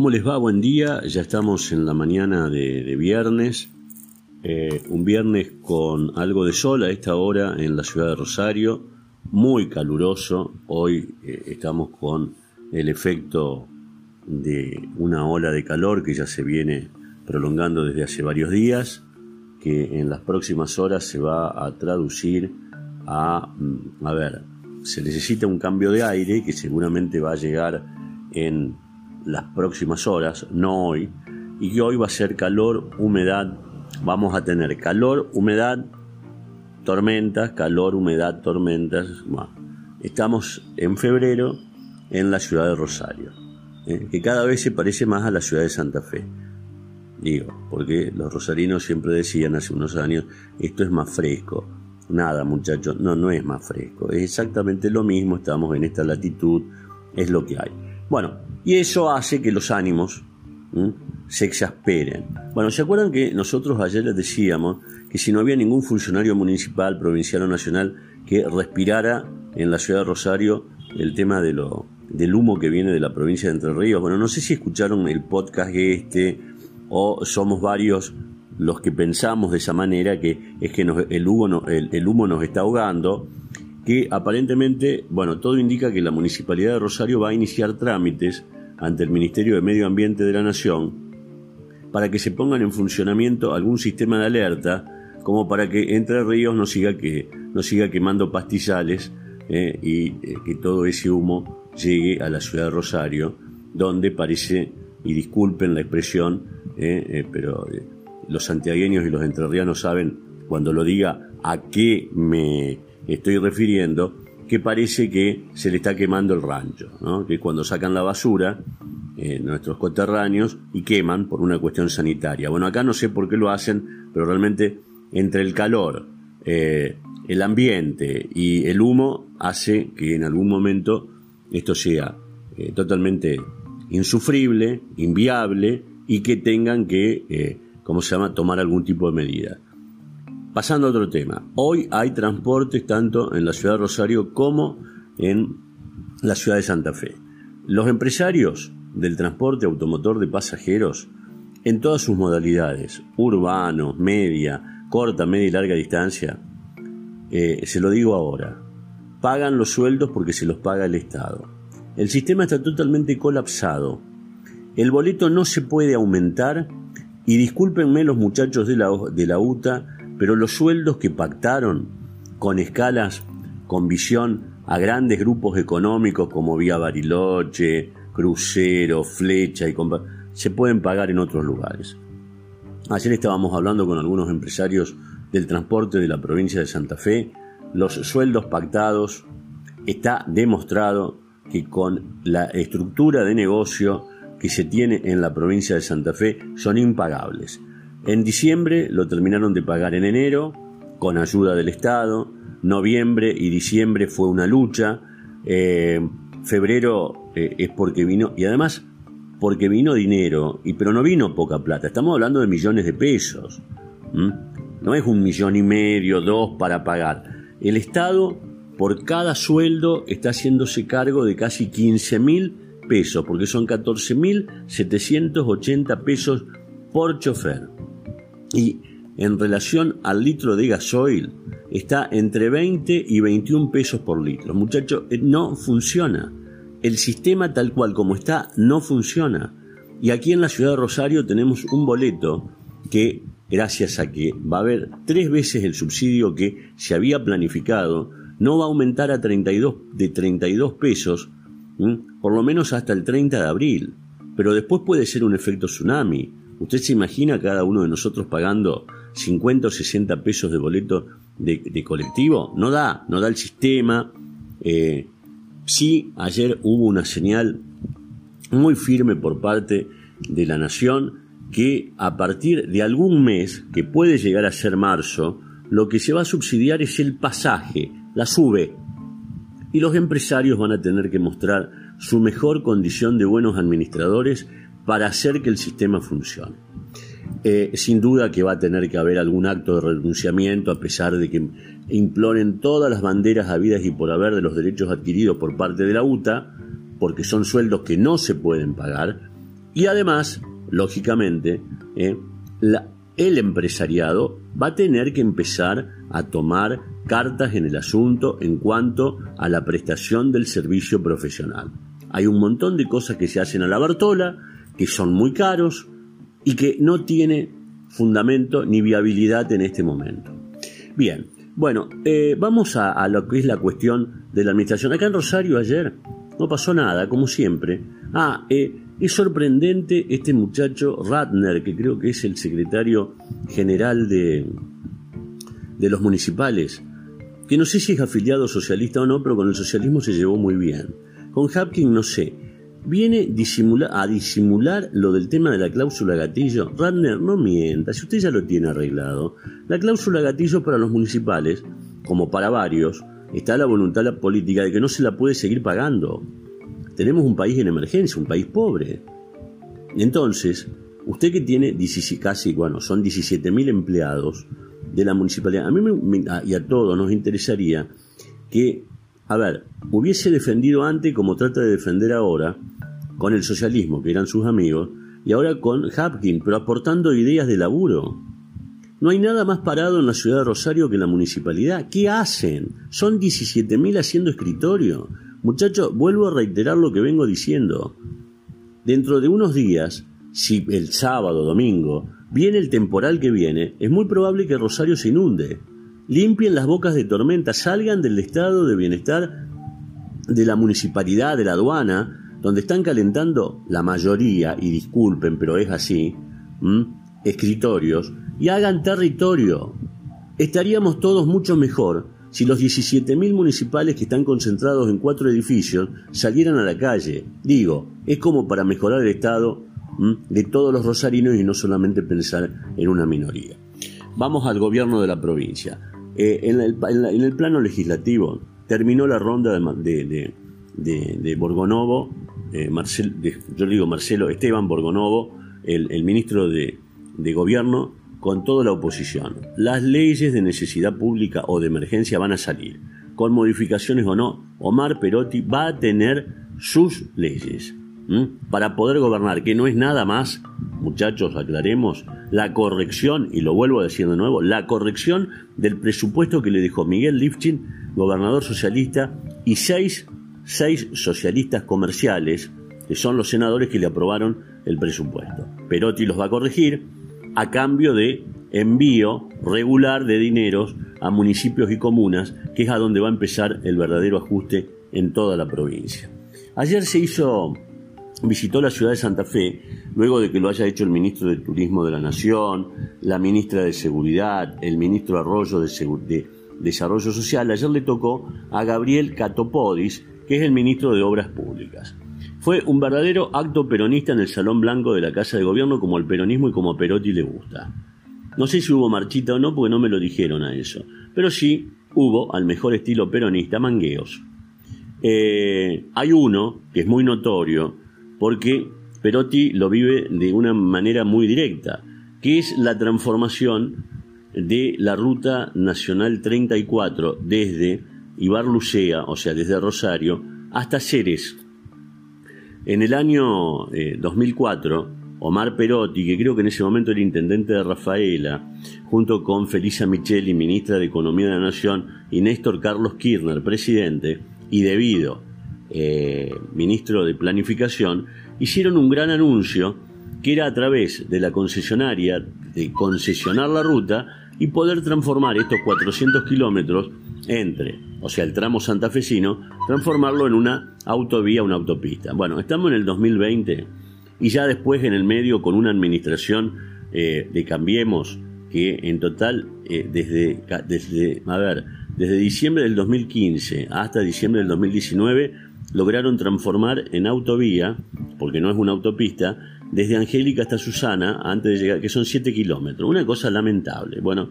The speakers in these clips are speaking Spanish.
¿Cómo les va? Buen día. Ya estamos en la mañana de, viernes. Eh, un viernes con algo de sol a esta hora en la ciudad de Rosario. Muy caluroso. Hoy eh, estamos con el efecto de una ola de calor que ya se viene prolongando desde hace varios días, que en las próximas horas se va a traducir a, mm, a ver, se necesita un cambio de aire que seguramente va a llegar en las próximas horas, no hoy, y que hoy va a ser calor, humedad, vamos a tener calor, humedad, tormentas, calor, humedad, tormentas. estamos en febrero en la ciudad de Rosario, ¿eh? que cada vez se parece más a la ciudad de Santa Fe. Digo, porque los rosarinos siempre decían hace unos años, esto es más fresco. Nada, muchachos, no, no es más fresco, es exactamente lo mismo, estamos en esta latitud, es lo que hay. Bueno, y eso hace que los ánimos se exasperen. Bueno, ¿se acuerdan que nosotros ayer les decíamos que si no había ningún funcionario municipal, provincial o nacional que respirara en la ciudad de Rosario el tema de lo, del humo que viene de la provincia de Entre Ríos? Bueno, no sé si escucharon el podcast este o somos varios los que pensamos de esa manera que es que el, humo el humo nos está ahogando que aparentemente, bueno, todo indica que la Municipalidad de Rosario va a iniciar trámites ante el Ministerio de Medio Ambiente de la Nación para que se pongan en funcionamiento algún sistema de alerta como para que Entre Ríos no siga, que, no siga quemando pastizales eh, y eh, que todo ese humo llegue a la ciudad de Rosario, donde parece, y disculpen la expresión, eh, pero los santiagueños y los entrerrianos saben cuando lo diga a qué me estoy refiriendo, que parece que se le está quemando el rancho, ¿no? que cuando sacan la basura, eh, nuestros coterráneos, y queman por una cuestión sanitaria. Bueno, acá no sé por qué lo hacen, pero realmente entre el calor, eh, el ambiente y el humo hace que en algún momento esto sea eh, totalmente insufrible, inviable y que tengan que, ¿cómo se llama?, tomar algún tipo de medida. Pasando a otro tema. Hoy hay transportes tanto en la ciudad de Rosario como en la ciudad de Santa Fe. Los empresarios del transporte automotor de pasajeros en todas sus modalidades, urbano, media, corta, media y larga distancia, eh, se lo digo ahora, pagan los sueldos porque se los paga el Estado. El sistema está totalmente colapsado. El boleto no se puede aumentar y discúlpenme los muchachos de la, de la UTA pero los sueldos que pactaron con escalas con visión a grandes grupos económicos como Vía Bariloche, Crucero, Flecha y se pueden pagar en otros lugares. Ayer estábamos hablando con algunos empresarios del transporte de la provincia de Santa Fe. Los sueldos pactados está demostrado que con la estructura de negocio que se tiene en la provincia de Santa Fe son impagables. En diciembre lo terminaron de pagar en enero, con ayuda del Estado. Noviembre y diciembre fue una lucha. Eh, febrero eh, es porque vino, y además porque vino dinero, y, pero no vino poca plata. Estamos hablando de millones de pesos. No es un millón y medio, dos para pagar. El Estado, por cada sueldo, está haciéndose cargo de casi 15 mil pesos, porque son 14 mil 780 pesos por chofer y en relación al litro de gasoil está entre 20 y 21 pesos por litro. Muchachos, eh, no funciona. El sistema tal cual como está no funciona. Y aquí en la ciudad de Rosario tenemos un boleto que, gracias a que va a haber tres veces el subsidio que se había planificado, no va a aumentar a 32, de 32 pesos, por lo menos hasta el 30 de abril. Pero después puede ser un efecto tsunami ¿Usted se imagina cada uno de nosotros pagando 50 o 60 pesos de boleto de, colectivo, no da, no da el sistema. Eh, sí, ayer hubo una señal muy firme por parte de la Nación que a partir de algún mes, que puede llegar a ser marzo, lo que se va a subsidiar es el pasaje, la sube. Y los empresarios van a tener que mostrar su mejor condición de buenos administradores para hacer que el sistema funcione. Eh, sin duda que va a tener que haber algún acto de renunciamiento a pesar de que imploren todas las banderas habidas y por haber de los derechos adquiridos por parte de la UTA, porque son sueldos que no se pueden pagar, y además, lógicamente, eh, el empresariado va a tener que empezar a tomar cartas en el asunto en cuanto a la prestación del servicio profesional. Hay un montón de cosas que se hacen a la Bartola, que son muy caros y que no tiene fundamento ni viabilidad en este momento. Bien, bueno, eh, vamos a, lo que es la cuestión de la administración. Acá en Rosario ayer no pasó nada, como siempre. Ah, eh, es sorprendente este muchacho Ratner, que creo que es el secretario general de, de los municipales, que no sé si es afiliado socialista o no, pero con el socialismo se llevó muy bien. Con Hapkin no sé. Viene a disimular lo del tema de la cláusula gatillo. Ratner, no mienta, si usted ya lo tiene arreglado. La cláusula gatillo para los municipales, como para varios, está la voluntad política de que no se la puede seguir pagando. Tenemos un país en emergencia, un país pobre. Entonces, usted que tiene casi, bueno, son 17.000 empleados de la municipalidad, a mí y a todos nos interesaría que, a ver, hubiese defendido antes como trata de defender ahora, con el socialismo, que eran sus amigos, y ahora con Hapkin, pero aportando ideas de laburo. No hay nada más parado en la ciudad de Rosario que la municipalidad. ¿Qué hacen? Son 17.000 haciendo escritorio. Muchachos, vuelvo a reiterar lo que vengo diciendo. Dentro de unos días, si el sábado, domingo, viene el temporal que viene, es muy probable que Rosario se inunde. Limpien las bocas de tormenta, salgan del estado de bienestar de la municipalidad, de la aduana, donde están calentando la mayoría, y disculpen, pero es así, escritorios, y hagan territorio. Estaríamos todos mucho mejor si los 17.000 municipales que están concentrados en cuatro edificios salieran a la calle. Digo, es como para mejorar el estado de todos los rosarinos y no solamente pensar en una minoría. Vamos al gobierno de la provincia. Eh, en, el, plano legislativo terminó la ronda de, Borgonovo eh, yo le digo Marcelo Esteban Borgonovo, el, ministro de, Gobierno, con toda la oposición. Las leyes de necesidad pública o de emergencia van a salir, con modificaciones o no. Omar Perotti va a tener sus leyes para poder gobernar, que no es nada más, muchachos, aclaremos, la corrección, y lo vuelvo a decir de nuevo, la corrección del presupuesto que le dejó Miguel Lifchin, gobernador socialista, y seis seis socialistas comerciales, que son los senadores que le aprobaron el presupuesto. Perotti los va a corregir a cambio de envío regular de dineros a municipios y comunas, que es a donde va a empezar el verdadero ajuste en toda la provincia. Ayer se hizo, visitó la ciudad de Santa Fe, luego de que lo haya hecho el ministro de Turismo de la Nación, la ministra de Seguridad, el ministro de, de Desarrollo Social. Ayer le tocó a Gabriel Catopodis, que es el ministro de Obras Públicas. Fue un verdadero acto peronista en el Salón Blanco de la Casa de Gobierno como el peronismo y como a Perotti le gusta. No sé si hubo marchita o no porque no me lo dijeron a eso, pero sí hubo, al mejor estilo peronista, mangueos. Eh, hay uno que es muy notorio porque Perotti lo vive de una manera muy directa, que es la transformación de la Ruta Nacional 34 desde Ibarlucea, o sea, desde Rosario, hasta Ceres. En el año 2004, eh, Omar Perotti, que creo que en ese momento era intendente de Rafaela, junto con Felisa Micheli, ministra de Economía de la Nación, y Néstor Carlos Kirchner, presidente, y debido, eh, ministro de Planificación, hicieron un gran anuncio que era a través de la concesionaria, de concesionar la ruta y poder transformar estos 400 kilómetros entre o sea, el tramo santafesino, transformarlo en una autovía, una autopista. Bueno, estamos en el 2020 y ya después en el medio con una administración eh, de Cambiemos que en total eh, desde, desde, a ver, desde diciembre del 2015 hasta diciembre del 2019 lograron transformar en autovía, porque no es una autopista, desde Angélica hasta Susana, antes de llegar, que son 7 kilómetros. Una cosa lamentable. Bueno,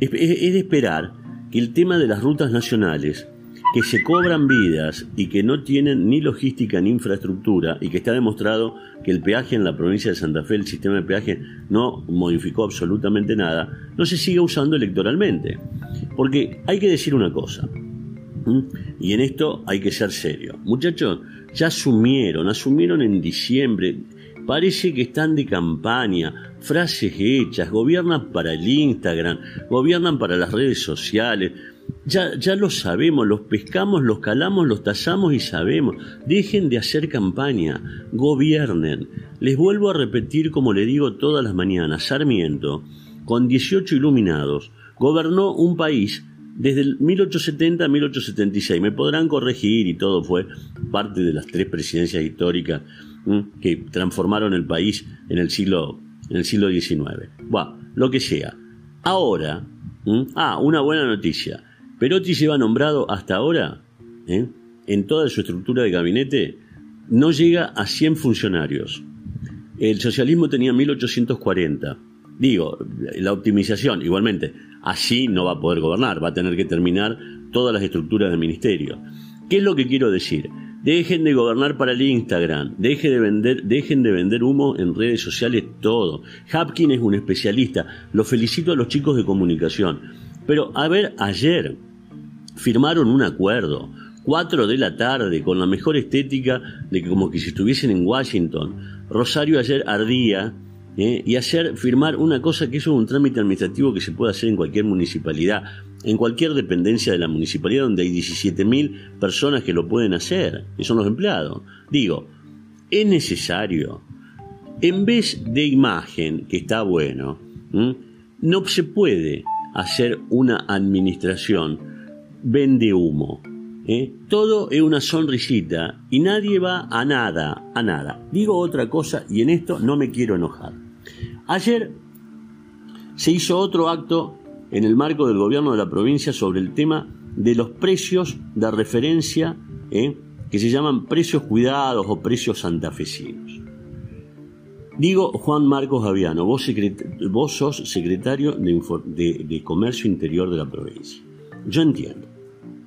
es, es de esperar que el tema de las rutas nacionales que se cobran vidas y que no tienen ni logística ni infraestructura y que está demostrado que el peaje en la provincia de Santa Fe, el sistema de peaje, no modificó absolutamente nada, no se siga usando electoralmente. Porque hay que decir una cosa, y en esto hay que ser serio. Muchachos, ya asumieron, asumieron en diciembre, parece que están de campaña, frases hechas, gobiernan para el Instagram, gobiernan para las redes sociales, ya, ya lo sabemos, los pescamos, los calamos, los tazamos y sabemos. Dejen de hacer campaña, gobiernen. Les vuelvo a repetir como le digo todas las mañanas, Sarmiento, con 18 iluminados, gobernó un país desde el 1870 a 1876. Me podrán corregir y todo fue parte de las tres presidencias históricas que transformaron el país en el siglo, en el siglo XIX. Bueno, lo que sea. Ahora, ah, una buena noticia. Perotti lleva nombrado hasta ahora, ¿eh? en toda su estructura de gabinete, no llega a 100 funcionarios. El socialismo tenía 1840. Digo, la optimización, igualmente, así no va a poder gobernar, va a tener que terminar todas las estructuras del ministerio. ¿Qué es lo que quiero decir? Dejen de gobernar para el Instagram, dejen de vender, dejen de vender humo en redes sociales todo. Hapkin es un especialista, lo felicito a los chicos de comunicación. Pero a ver, ayer, firmaron un acuerdo, cuatro de la tarde, con la mejor estética de que como que si estuviesen en Washington. Rosario ayer ardía ¿eh? y hacer firmar una cosa que eso es un trámite administrativo que se puede hacer en cualquier municipalidad, en cualquier dependencia de la municipalidad donde hay 17.000 personas que lo pueden hacer, que son los empleados. Digo, es necesario, en vez de imagen, que está bueno, no se puede hacer una administración vende humo. ¿eh? Todo es una sonrisita y nadie va a nada, a nada. Digo otra cosa y en esto no me quiero enojar. Ayer se hizo otro acto en el marco del gobierno de la provincia sobre el tema de los precios de referencia ¿eh? que se llaman precios cuidados o precios santafesinos. Digo, Juan Marcos Aviano, vos, sos secretario de Comercio Interior de la provincia. Yo entiendo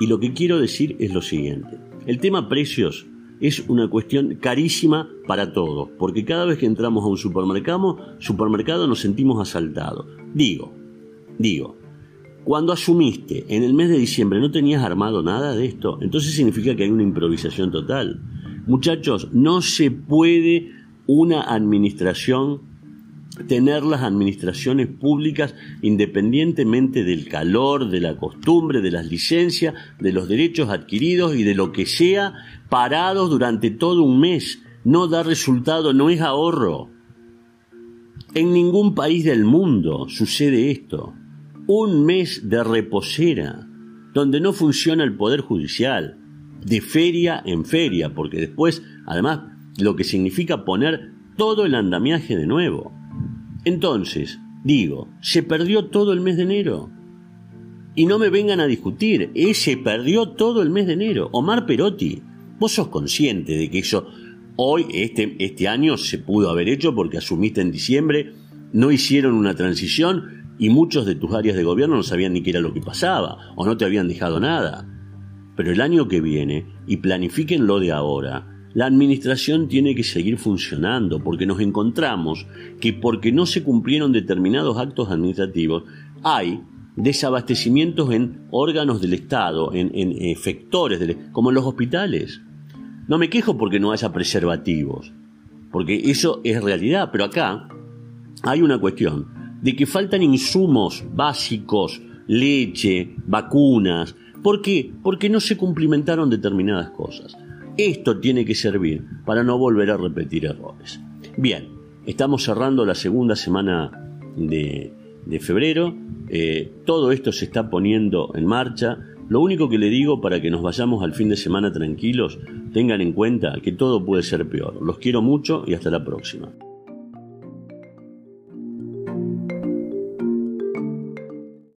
y lo que quiero decir es lo siguiente. El tema precios es una cuestión carísima para todos, porque cada vez que entramos a un supermercado, supermercado nos sentimos asaltados. Digo, digo, cuando asumiste en el mes de diciembre no tenías armado nada de esto, entonces significa que hay una improvisación total. Muchachos, no se puede una administración tener las administraciones públicas independientemente del calor, de la costumbre, de las licencias, de los derechos adquiridos y de lo que sea, parados durante todo un mes. No da resultado, no es ahorro. En ningún país del mundo sucede esto. Un mes de reposera, donde no funciona el Poder Judicial, de feria en feria, porque después, además, lo que significa poner todo el andamiaje de nuevo. Entonces, digo, se perdió todo el mes de enero. Y no me vengan a discutir, ese perdió todo el mes de enero. Omar Perotti, vos sos consciente de que eso hoy, este, este año, se pudo haber hecho porque asumiste en diciembre, no hicieron una transición y muchos de tus áreas de gobierno no sabían ni qué era lo que pasaba o no te habían dejado nada. Pero el año que viene, y planifiquen lo de ahora, la administración tiene que seguir funcionando porque nos encontramos que porque no se cumplieron determinados actos administrativos, hay desabastecimientos en órganos del Estado, en, efectores, como en los hospitales. No me quejo porque no haya preservativos, porque eso es realidad, pero acá hay una cuestión de que faltan insumos básicos, leche, vacunas. ¿Por qué? Porque no se cumplimentaron determinadas cosas. Esto tiene que servir para no volver a repetir errores. Bien, estamos cerrando la segunda semana de, febrero. Eh, todo esto se está poniendo en marcha. Lo único que le digo para que nos vayamos al fin de semana tranquilos, tengan en cuenta que todo puede ser peor. Los quiero mucho y hasta la próxima.